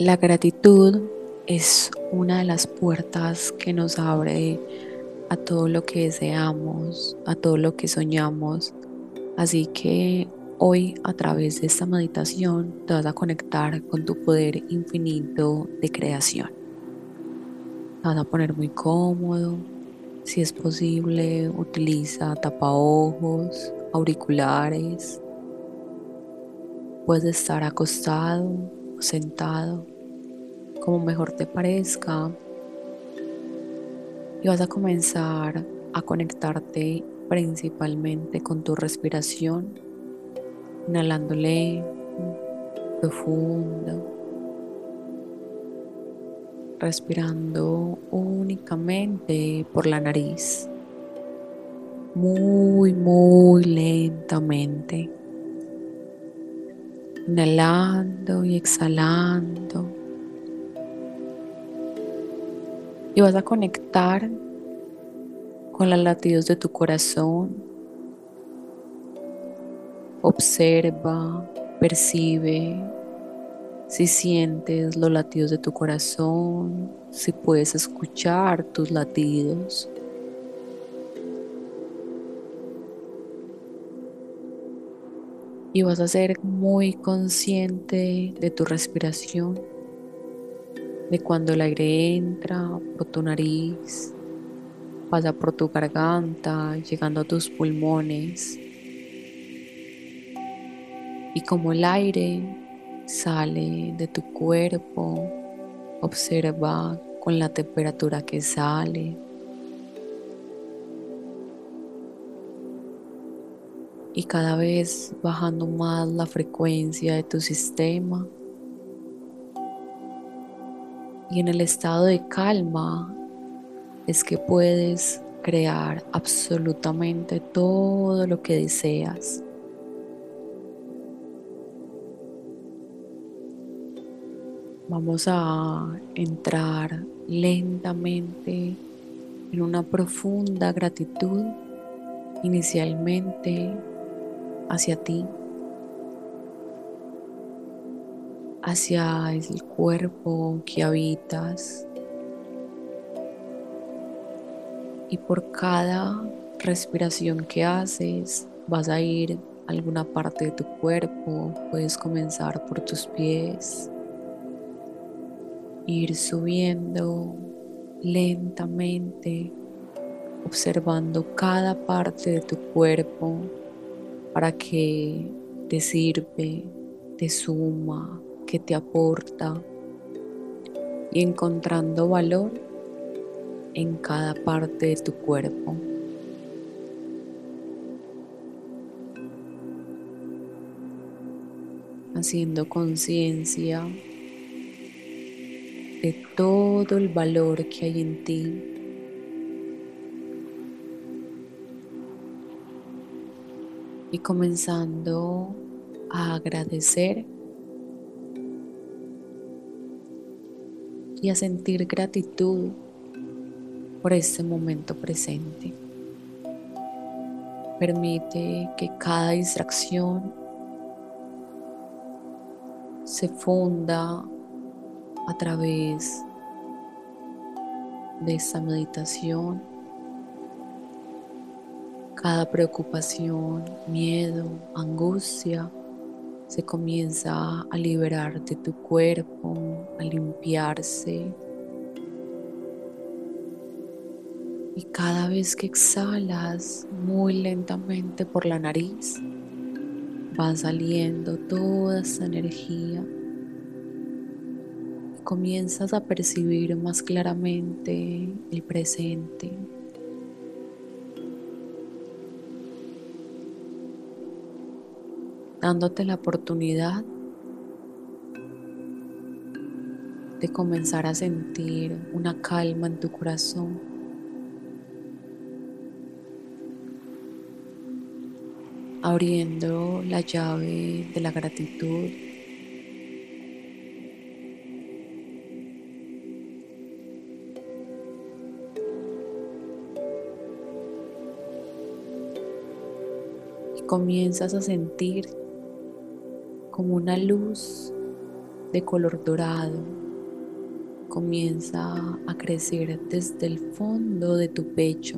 La gratitud es una de las puertas que nos abre a todo lo que deseamos, a todo lo que soñamos. Así que hoy a través de esta meditación te vas a conectar con tu poder infinito de creación. Te vas a poner muy cómodo. Si es posible, utiliza tapaojos, auriculares. Puedes estar acostado sentado, como mejor te parezca y vas a comenzar a conectarte principalmente con tu respiración, inhalándole profundo, respirando únicamente por la nariz, muy, muy lentamente, inhalando y exhalando y vas a conectar con los latidos de tu corazón. Observa, percibe si sientes los latidos de tu corazón, si puedes escuchar tus latidos. Y vas a ser muy consciente de tu respiración de cuando el aire entra por tu nariz, pasa por tu garganta, llegando a tus pulmones. Y como el aire sale de tu cuerpo, observa con la temperatura que sale. Y cada vez bajando más la frecuencia de tu sistema y en el estado de calma es que puedes crear absolutamente todo lo que deseas. Vamos a entrar lentamente en una profunda gratitud inicialmente hacia ti. hacia el cuerpo que habitas. Y por cada respiración que haces, vas a ir a alguna parte de tu cuerpo. Puedes comenzar por tus pies, ir subiendo lentamente, observando cada parte de tu cuerpo para que te sirve, te suma, que te aporta y encontrando valor en cada parte de tu cuerpo. Haciendo conciencia de todo el valor que hay en ti. Y comenzando a agradecer y a sentir gratitud por este momento presente. Permite que cada distracción se funda a través de esta meditación. Cada preocupación, miedo, angustia se comienza a liberar de tu cuerpo, a limpiarse. Y cada vez que exhalas muy lentamente por la nariz, va saliendo toda esa energía. Y comienzas a percibir más claramente el presente. Dándote la oportunidad de comenzar a sentir una calma en tu corazón. abriendo la llave de la gratitud. Y comienzas a sentir como una luz de color dorado comienza a crecer desde el fondo de tu pecho.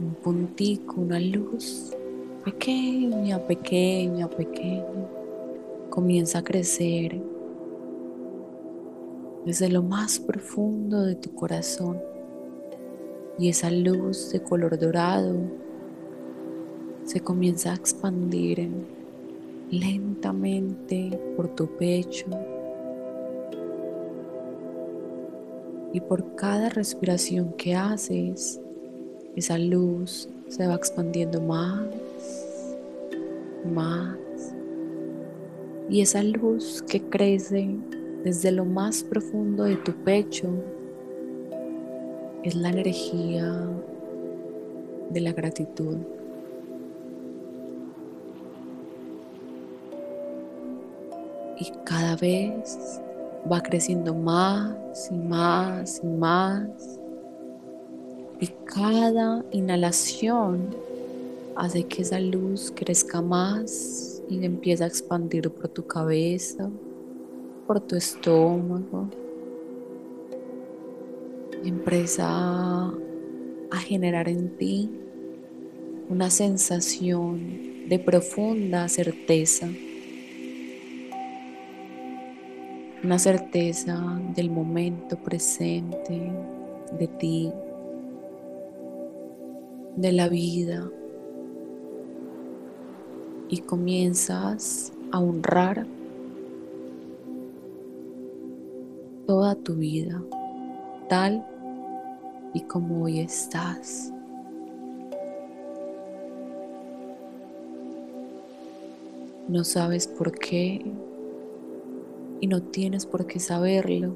Un puntico, una luz pequeña, pequeña, pequeña. Comienza a crecer desde lo más profundo de tu corazón. Y esa luz de color dorado se comienza a expandir lentamente por tu pecho y por cada respiración que haces, esa luz se va expandiendo más, más. Y esa luz que crece desde lo más profundo de tu pecho es la energía de la gratitud. Y cada vez va creciendo más y más y más. Y cada inhalación hace que esa luz crezca más y empieza a expandir por tu cabeza, por tu estómago. empieza a generar en ti una sensación de profunda certeza. Una certeza del momento presente, de ti, de la vida. Y comienzas a honrar toda tu vida tal y como hoy estás. No sabes por qué y no tienes por qué saberlo,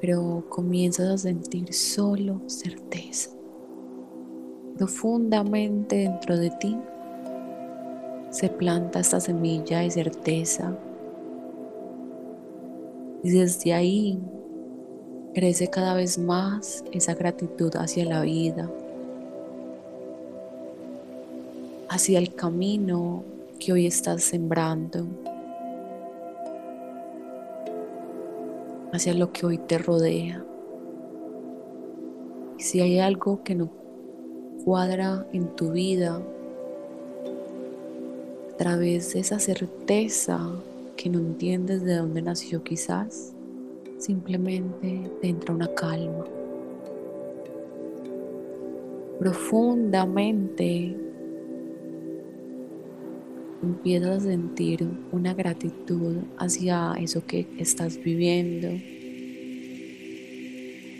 pero comienzas a sentir solo certeza. Profundamente dentro de ti se planta esta semilla de certeza y desde ahí crece cada vez más esa gratitud hacia la vida, hacia el camino que hoy estás sembrando. Hacia lo que hoy te rodea. Y si hay algo que no cuadra en tu vida, a través de esa certeza que no entiendes de dónde nació quizás, simplemente te entra una calma. Profundamente empiezas a sentir una gratitud hacia eso que estás viviendo,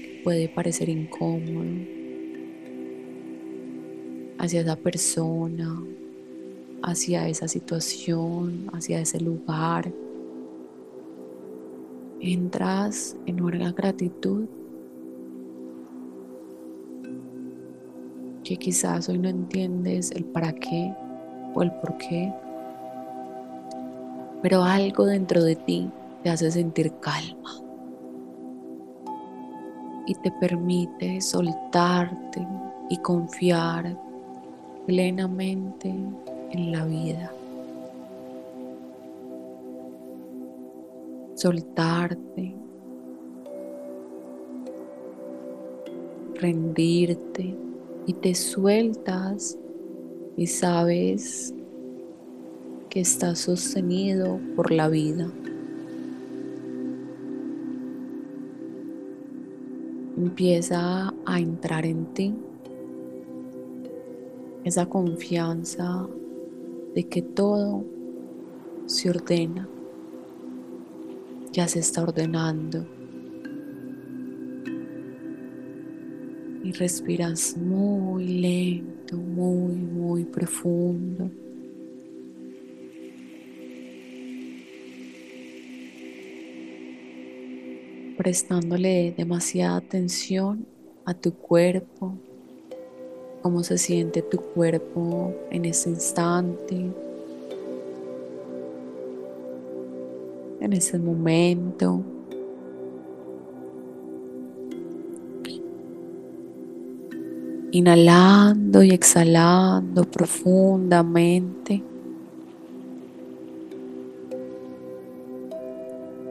que puede parecer incómodo, hacia esa persona, hacia esa situación, hacia ese lugar. Entras en una gratitud que quizás hoy no entiendes el para qué o el por qué, pero algo dentro de ti te hace sentir calma. Y te permite soltarte y confiar plenamente en la vida. Soltarte, rendirte. Y te sueltas y sabes que está sostenido por la vida. Empieza a entrar en ti esa confianza de que todo se ordena, ya se está ordenando. Y respiras muy lento, muy, muy profundo. Prestándole demasiada atención a tu cuerpo, cómo se siente tu cuerpo en ese instante, en ese momento. Inhalando y exhalando profundamente.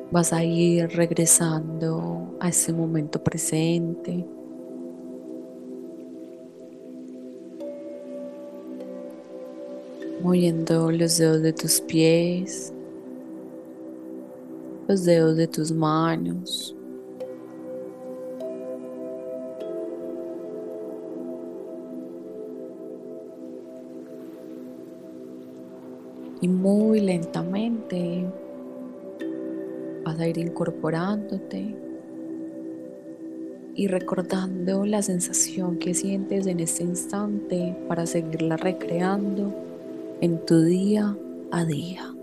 Vas a ir regresando a ese momento presente. Moviendo los dedos de tus pies, los dedos de tus manos. Y muy lentamente vas a ir incorporándote y recordando la sensación que sientes en este instante para seguirla recreando en tu día a día.